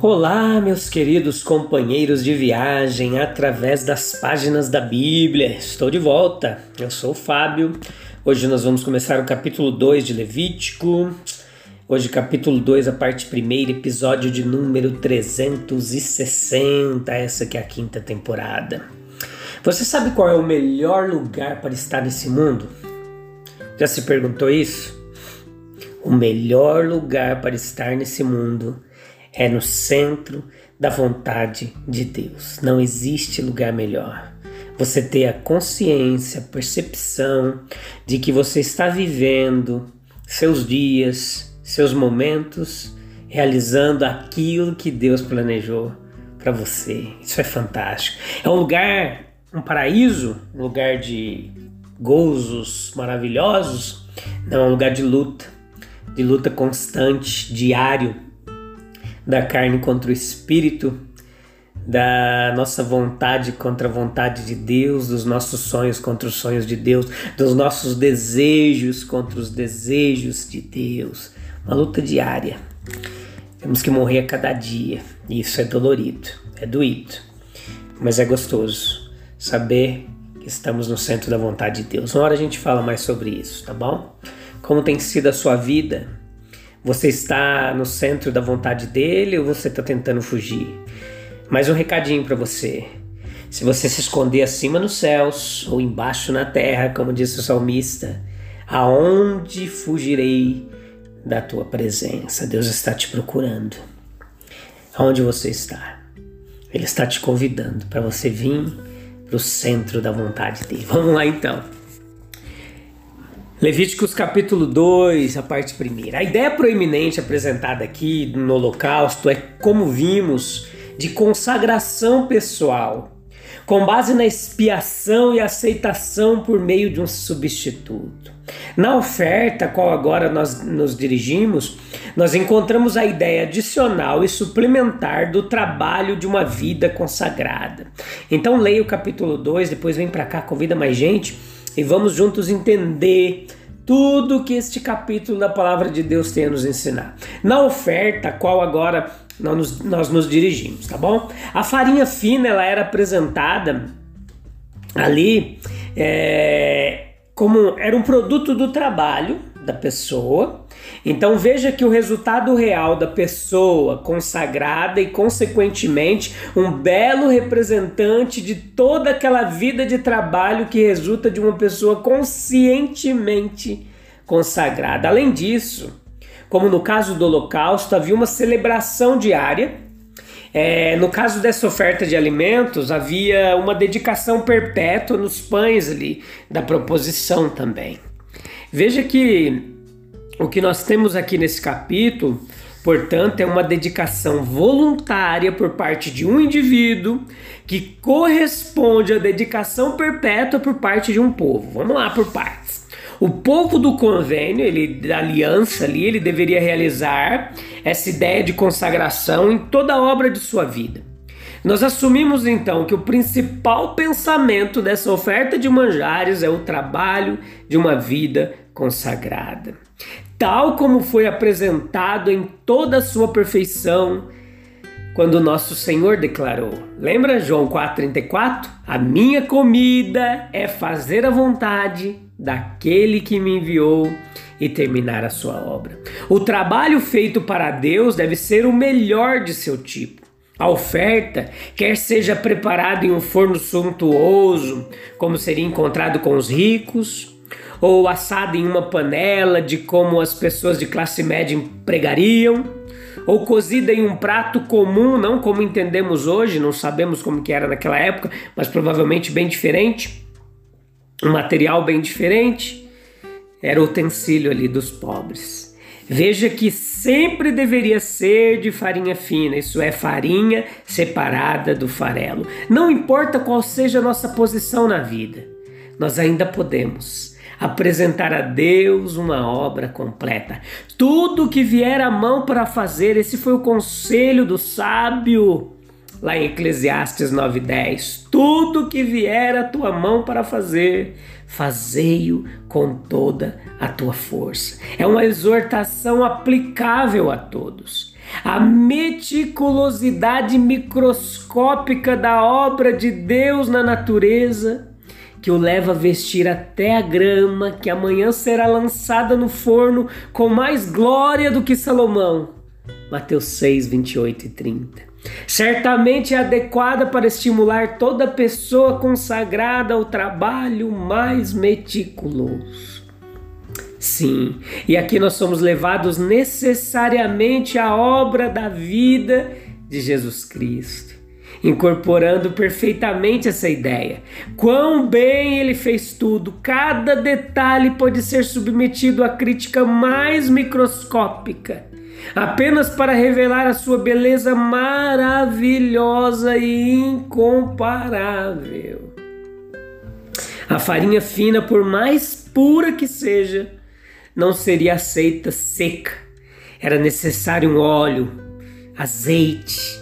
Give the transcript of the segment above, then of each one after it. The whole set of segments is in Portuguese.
Olá, meus queridos companheiros de viagem através das páginas da Bíblia. Estou de volta. Eu sou o Fábio. Hoje nós vamos começar o capítulo 2 de Levítico. Hoje, capítulo 2, a parte primeira, episódio de número 360. Essa que é a quinta temporada. Você sabe qual é o melhor lugar para estar nesse mundo? Já se perguntou isso? O melhor lugar para estar nesse mundo é no centro da vontade de Deus. Não existe lugar melhor. Você ter a consciência, a percepção de que você está vivendo seus dias, seus momentos, realizando aquilo que Deus planejou para você. Isso é fantástico. É um lugar, um paraíso, um lugar de gozos maravilhosos, não é um lugar de luta, de luta constante, diário da carne contra o espírito, da nossa vontade contra a vontade de Deus, dos nossos sonhos contra os sonhos de Deus, dos nossos desejos contra os desejos de Deus. Uma luta diária. Temos que morrer a cada dia. Isso é dolorido, é doído, mas é gostoso saber que estamos no centro da vontade de Deus. Uma hora a gente fala mais sobre isso, tá bom? Como tem sido a sua vida? Você está no centro da vontade dele ou você está tentando fugir? Mais um recadinho para você. Se você se esconder acima nos céus ou embaixo na terra, como disse o salmista, aonde fugirei da tua presença? Deus está te procurando. Aonde você está? Ele está te convidando para você vir para o centro da vontade dele. Vamos lá então. Levíticos capítulo 2, a parte primeira. A ideia proeminente apresentada aqui no Holocausto é, como vimos, de consagração pessoal, com base na expiação e aceitação por meio de um substituto. Na oferta a qual agora nós nos dirigimos, nós encontramos a ideia adicional e suplementar do trabalho de uma vida consagrada. Então leia o capítulo 2, depois vem para cá, convida mais gente e vamos juntos entender tudo que este capítulo da palavra de Deus tem a nos ensinar. Na oferta, qual agora nós nos, nós nos dirigimos, tá bom? A farinha fina ela era apresentada ali é, como era um produto do trabalho da pessoa então veja que o resultado real da pessoa consagrada e, consequentemente, um belo representante de toda aquela vida de trabalho que resulta de uma pessoa conscientemente consagrada. Além disso, como no caso do Holocausto, havia uma celebração diária. É, no caso dessa oferta de alimentos, havia uma dedicação perpétua nos pães ali da proposição também. Veja que o que nós temos aqui nesse capítulo, portanto, é uma dedicação voluntária por parte de um indivíduo que corresponde à dedicação perpétua por parte de um povo. Vamos lá por partes. O povo do convênio, ele da aliança ali, ele deveria realizar essa ideia de consagração em toda a obra de sua vida. Nós assumimos então que o principal pensamento dessa oferta de manjares é o trabalho de uma vida consagrada tal como foi apresentado em toda a sua perfeição, quando nosso Senhor declarou. Lembra João 4:34? A minha comida é fazer a vontade daquele que me enviou e terminar a sua obra. O trabalho feito para Deus deve ser o melhor de seu tipo. A oferta, quer seja preparada em um forno suntuoso, como seria encontrado com os ricos, ou assada em uma panela, de como as pessoas de classe média empregariam, ou cozida em um prato comum, não como entendemos hoje, não sabemos como que era naquela época, mas provavelmente bem diferente, um material bem diferente. era o utensílio ali dos pobres. Veja que sempre deveria ser de farinha fina, isso é, farinha separada do farelo. Não importa qual seja a nossa posição na vida, nós ainda podemos apresentar a Deus uma obra completa. Tudo que vier à mão para fazer, esse foi o conselho do sábio lá em Eclesiastes 9:10. Tudo que vier à tua mão para fazer, fazei-o com toda a tua força. É uma exortação aplicável a todos. A meticulosidade microscópica da obra de Deus na natureza que o leva a vestir até a grama que amanhã será lançada no forno com mais glória do que Salomão. Mateus 6, 28 e 30. Certamente é adequada para estimular toda pessoa consagrada ao trabalho mais meticuloso. Sim, e aqui nós somos levados necessariamente à obra da vida de Jesus Cristo, incorporando perfeitamente essa ideia. Quão bem ele fez tudo, cada detalhe pode ser submetido à crítica mais microscópica apenas para revelar a sua beleza maravilhosa e incomparável. A farinha fina, por mais pura que seja, não seria aceita seca. Era necessário um óleo, azeite,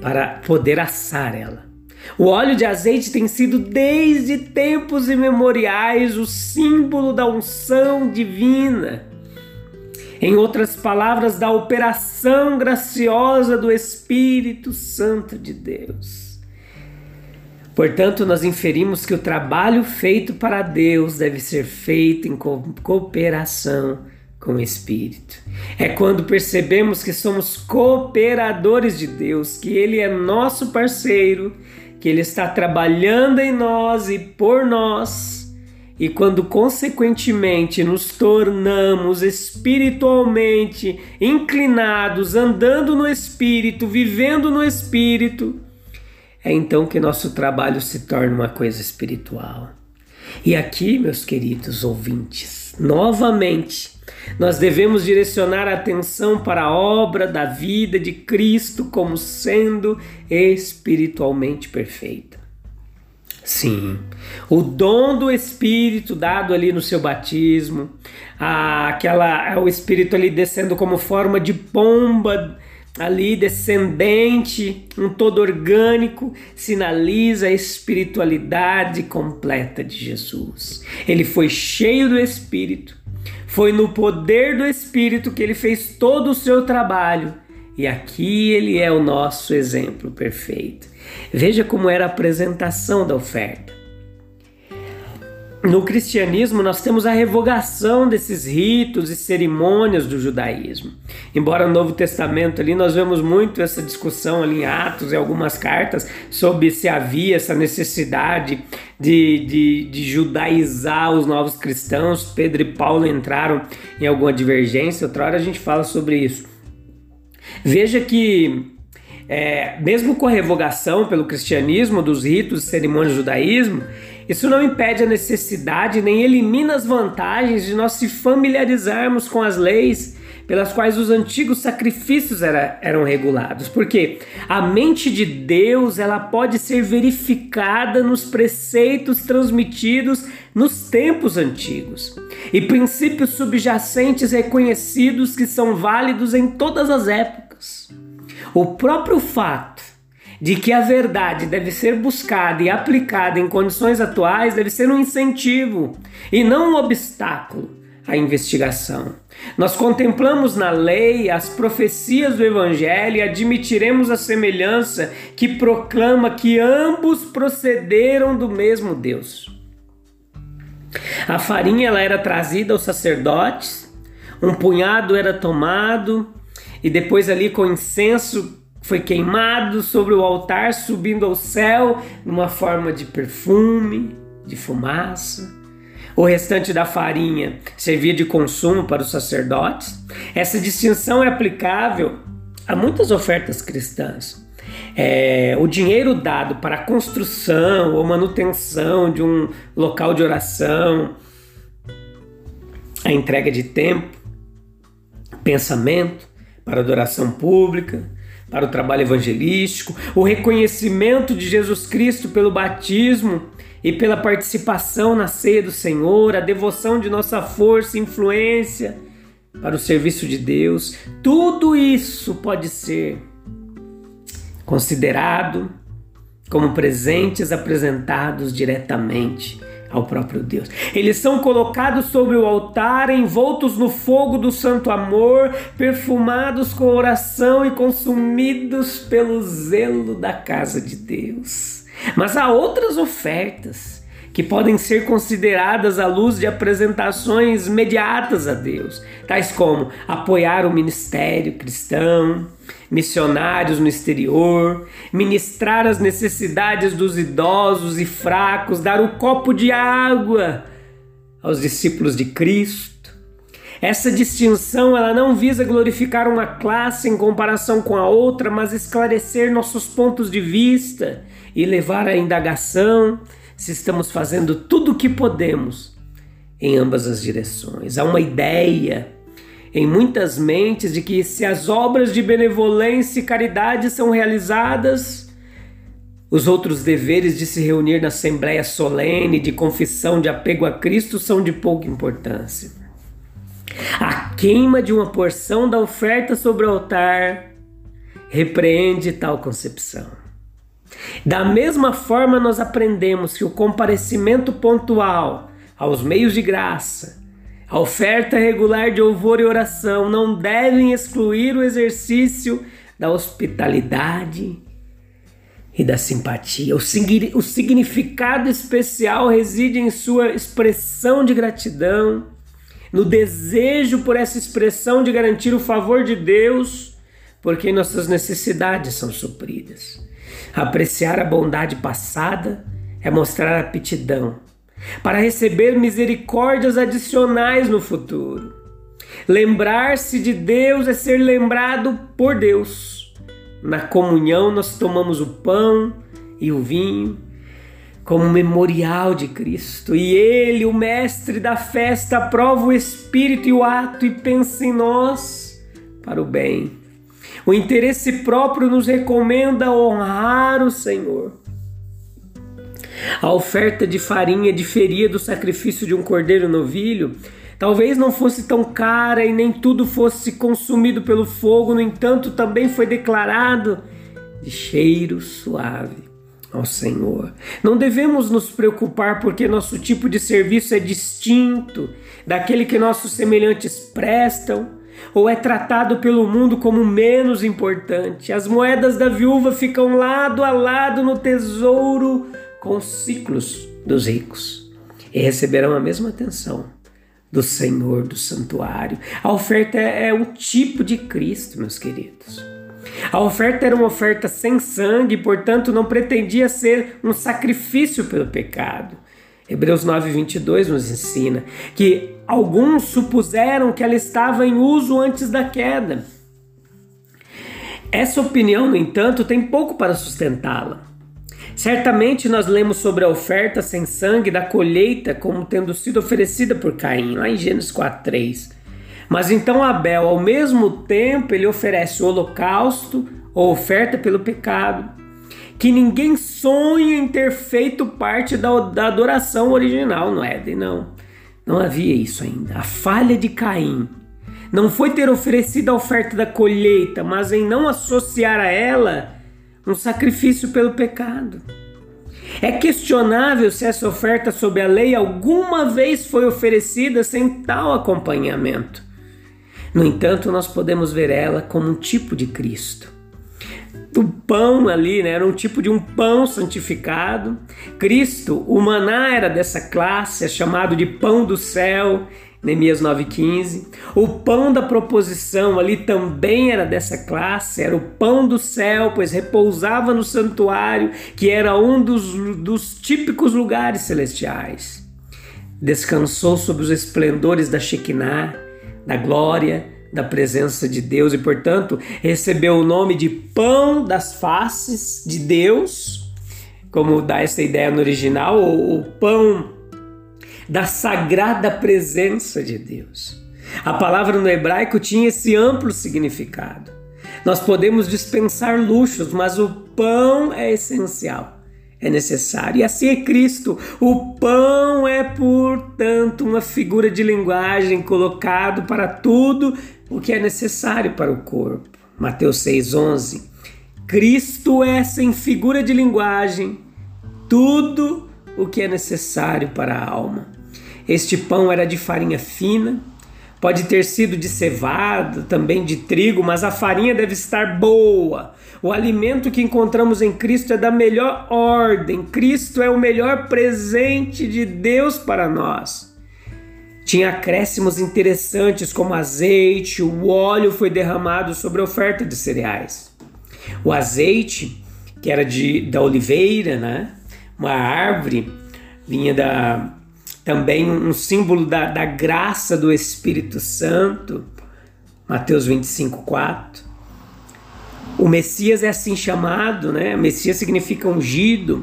para poder assar ela. O óleo de azeite tem sido desde tempos imemoriais o símbolo da unção divina em outras palavras, da operação graciosa do Espírito Santo de Deus. Portanto, nós inferimos que o trabalho feito para Deus deve ser feito em cooperação com o Espírito. É quando percebemos que somos cooperadores de Deus, que Ele é nosso parceiro, que Ele está trabalhando em nós e por nós e quando, consequentemente, nos tornamos espiritualmente inclinados, andando no Espírito, vivendo no Espírito, é então que nosso trabalho se torna uma coisa espiritual. E aqui, meus queridos ouvintes, novamente, nós devemos direcionar a atenção para a obra da vida de Cristo como sendo espiritualmente perfeita. Sim. O dom do Espírito dado ali no seu batismo, aquela o Espírito ali descendo como forma de pomba ali descendente, um todo orgânico, sinaliza a espiritualidade completa de Jesus. Ele foi cheio do Espírito, foi no poder do Espírito que ele fez todo o seu trabalho, e aqui ele é o nosso exemplo perfeito. Veja como era a apresentação da oferta. No cristianismo, nós temos a revogação desses ritos e cerimônias do judaísmo. Embora no Novo Testamento ali nós vemos muito essa discussão ali em Atos e algumas cartas sobre se havia essa necessidade de, de, de judaizar os novos cristãos. Pedro e Paulo entraram em alguma divergência, outra hora a gente fala sobre isso. Veja que é, mesmo com a revogação pelo cristianismo dos ritos e cerimônias do judaísmo, isso não impede a necessidade nem elimina as vantagens de nós se familiarizarmos com as leis pelas quais os antigos sacrifícios era, eram regulados. Porque a mente de Deus ela pode ser verificada nos preceitos transmitidos nos tempos antigos e princípios subjacentes reconhecidos que são válidos em todas as épocas. O próprio fato de que a verdade deve ser buscada e aplicada em condições atuais deve ser um incentivo e não um obstáculo à investigação. Nós contemplamos na lei as profecias do Evangelho e admitiremos a semelhança que proclama que ambos procederam do mesmo Deus. A farinha ela era trazida aos sacerdotes, um punhado era tomado e depois ali com incenso foi queimado sobre o altar, subindo ao céu numa forma de perfume, de fumaça. O restante da farinha servia de consumo para os sacerdotes. Essa distinção é aplicável a muitas ofertas cristãs. É, o dinheiro dado para a construção ou manutenção de um local de oração, a entrega de tempo, pensamento para adoração pública, para o trabalho evangelístico, o reconhecimento de Jesus Cristo pelo batismo e pela participação na ceia do Senhor, a devoção de nossa força e influência para o serviço de Deus, tudo isso pode ser considerado como presentes apresentados diretamente ao próprio Deus. Eles são colocados sobre o altar, envoltos no fogo do santo amor, perfumados com oração e consumidos pelo zelo da casa de Deus. Mas há outras ofertas que podem ser consideradas à luz de apresentações imediatas a Deus, tais como apoiar o ministério cristão, missionários no exterior, ministrar as necessidades dos idosos e fracos, dar o um copo de água aos discípulos de Cristo. Essa distinção ela não visa glorificar uma classe em comparação com a outra, mas esclarecer nossos pontos de vista e levar à indagação se estamos fazendo tudo o que podemos em ambas as direções. Há uma ideia em muitas mentes de que se as obras de benevolência e caridade são realizadas, os outros deveres de se reunir na assembleia solene, de confissão, de apego a Cristo são de pouca importância. A queima de uma porção da oferta sobre o altar repreende tal concepção. Da mesma forma, nós aprendemos que o comparecimento pontual aos meios de graça a oferta regular de louvor e oração não devem excluir o exercício da hospitalidade e da simpatia. O, o significado especial reside em sua expressão de gratidão, no desejo por essa expressão de garantir o favor de Deus, porque nossas necessidades são supridas. Apreciar a bondade passada é mostrar aptidão para receber misericórdias adicionais no futuro. Lembrar-se de Deus é ser lembrado por Deus. Na comunhão, nós tomamos o pão e o vinho como memorial de Cristo. E Ele, o Mestre da festa, aprova o Espírito e o ato e pensa em nós para o bem. O interesse próprio nos recomenda honrar o Senhor. A oferta de farinha diferia do sacrifício de um cordeiro novilho. Talvez não fosse tão cara e nem tudo fosse consumido pelo fogo, no entanto, também foi declarado de cheiro suave ao Senhor. Não devemos nos preocupar porque nosso tipo de serviço é distinto daquele que nossos semelhantes prestam ou é tratado pelo mundo como menos importante. As moedas da viúva ficam lado a lado no tesouro com os ciclos dos ricos e receberão a mesma atenção do Senhor do santuário. A oferta é um tipo de Cristo, meus queridos. A oferta era uma oferta sem sangue, portanto não pretendia ser um sacrifício pelo pecado. Hebreus 9:22 nos ensina que alguns supuseram que ela estava em uso antes da queda. Essa opinião, no entanto, tem pouco para sustentá-la. Certamente nós lemos sobre a oferta sem sangue da colheita como tendo sido oferecida por Caim, lá em Gênesis 4:3. Mas então Abel, ao mesmo tempo, ele oferece o holocausto ou oferta pelo pecado, que ninguém sonha em ter feito parte da, da adoração original no Éden, não. Não havia isso ainda. A falha de Caim não foi ter oferecido a oferta da colheita, mas em não associar a ela um sacrifício pelo pecado. É questionável se essa oferta sob a lei alguma vez foi oferecida sem tal acompanhamento. No entanto, nós podemos ver ela como um tipo de Cristo. O pão ali né, era um tipo de um pão santificado. Cristo, o maná era dessa classe, é chamado de pão do céu Neemias 9,15. O pão da proposição ali também era dessa classe, era o pão do céu, pois repousava no santuário, que era um dos, dos típicos lugares celestiais. Descansou sobre os esplendores da Shekinah, da glória, da presença de Deus e, portanto, recebeu o nome de pão das faces de Deus, como dá essa ideia no original, o pão da sagrada presença de Deus. A palavra no hebraico tinha esse amplo significado. Nós podemos dispensar luxos, mas o pão é essencial, é necessário. E assim é Cristo. O pão é, portanto, uma figura de linguagem colocado para tudo o que é necessário para o corpo. Mateus 6,11. Cristo é, sem figura de linguagem, tudo o que é necessário para a alma. Este pão era de farinha fina, pode ter sido de cevada, também de trigo, mas a farinha deve estar boa. O alimento que encontramos em Cristo é da melhor ordem. Cristo é o melhor presente de Deus para nós. Tinha acréscimos interessantes como azeite, o óleo foi derramado sobre a oferta de cereais. O azeite, que era de, da oliveira, né? uma árvore, vinha da, também um símbolo da, da graça do Espírito Santo, Mateus 25, 4. O Messias é assim chamado, né? Messias significa ungido.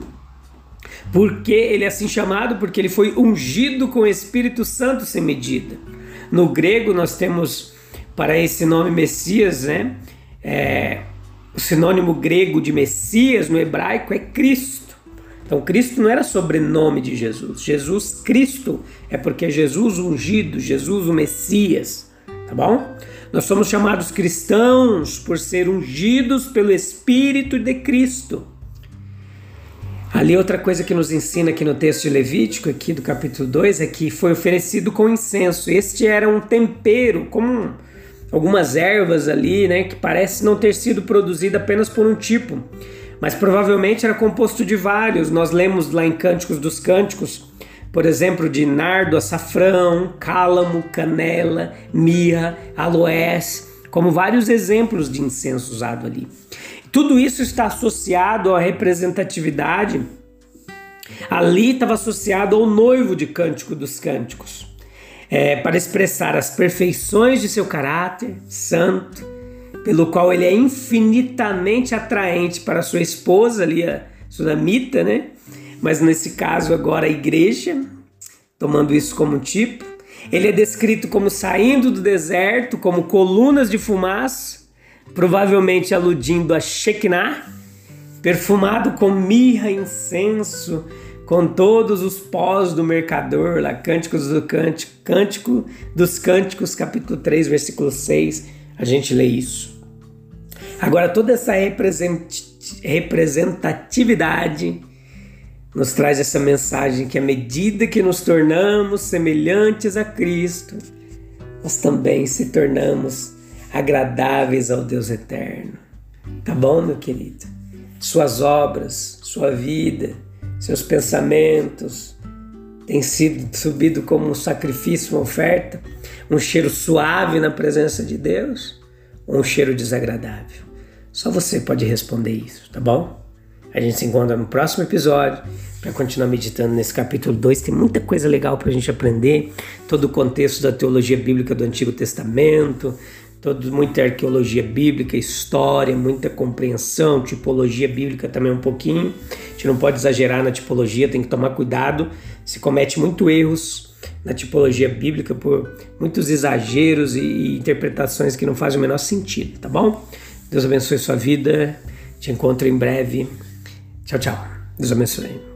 Por que ele é assim chamado? Porque ele foi ungido com o Espírito Santo sem medida. No grego, nós temos para esse nome Messias, né? É, o sinônimo grego de Messias no hebraico é Cristo. Então, Cristo não era sobrenome de Jesus. Jesus Cristo é porque Jesus ungido, Jesus o Messias, tá bom? Nós somos chamados cristãos por ser ungidos pelo Espírito de Cristo. Ali outra coisa que nos ensina aqui no texto de Levítico, aqui do capítulo 2, é que foi oferecido com incenso. Este era um tempero, como algumas ervas ali, né, que parece não ter sido produzida apenas por um tipo, mas provavelmente era composto de vários. Nós lemos lá em Cânticos dos Cânticos, por exemplo, de nardo, açafrão, cálamo, canela, mirra, aloés, como vários exemplos de incenso usado ali. Tudo isso está associado à representatividade. Ali estava associado ao noivo de Cântico dos Cânticos, é, para expressar as perfeições de seu caráter santo, pelo qual ele é infinitamente atraente para sua esposa ali, a Sunamita, né? Mas nesse caso agora a igreja, tomando isso como tipo. Ele é descrito como saindo do deserto, como colunas de fumaça, provavelmente aludindo a Shekinah, perfumado com mirra incenso, com todos os pós do mercador, lá, Cânticos do Cântico, Cântico dos Cânticos, capítulo 3, versículo 6, a gente lê isso. Agora, toda essa representatividade nos traz essa mensagem que à medida que nos tornamos semelhantes a Cristo, nós também se tornamos agradáveis ao Deus eterno. Tá bom, meu querido? Suas obras, sua vida, seus pensamentos têm sido subido como um sacrifício, uma oferta, um cheiro suave na presença de Deus ou um cheiro desagradável? Só você pode responder isso, tá bom? A gente se encontra no próximo episódio para continuar meditando nesse capítulo 2. Tem muita coisa legal para a gente aprender, todo o contexto da teologia bíblica do Antigo Testamento, todo, muita arqueologia bíblica, história, muita compreensão, tipologia bíblica também um pouquinho. A gente não pode exagerar na tipologia, tem que tomar cuidado. Se comete muito erros na tipologia bíblica por muitos exageros e, interpretações que não fazem o menor sentido, tá bom? Deus abençoe sua vida. Te encontro em breve. Tchau, tchau. Deus abençoe.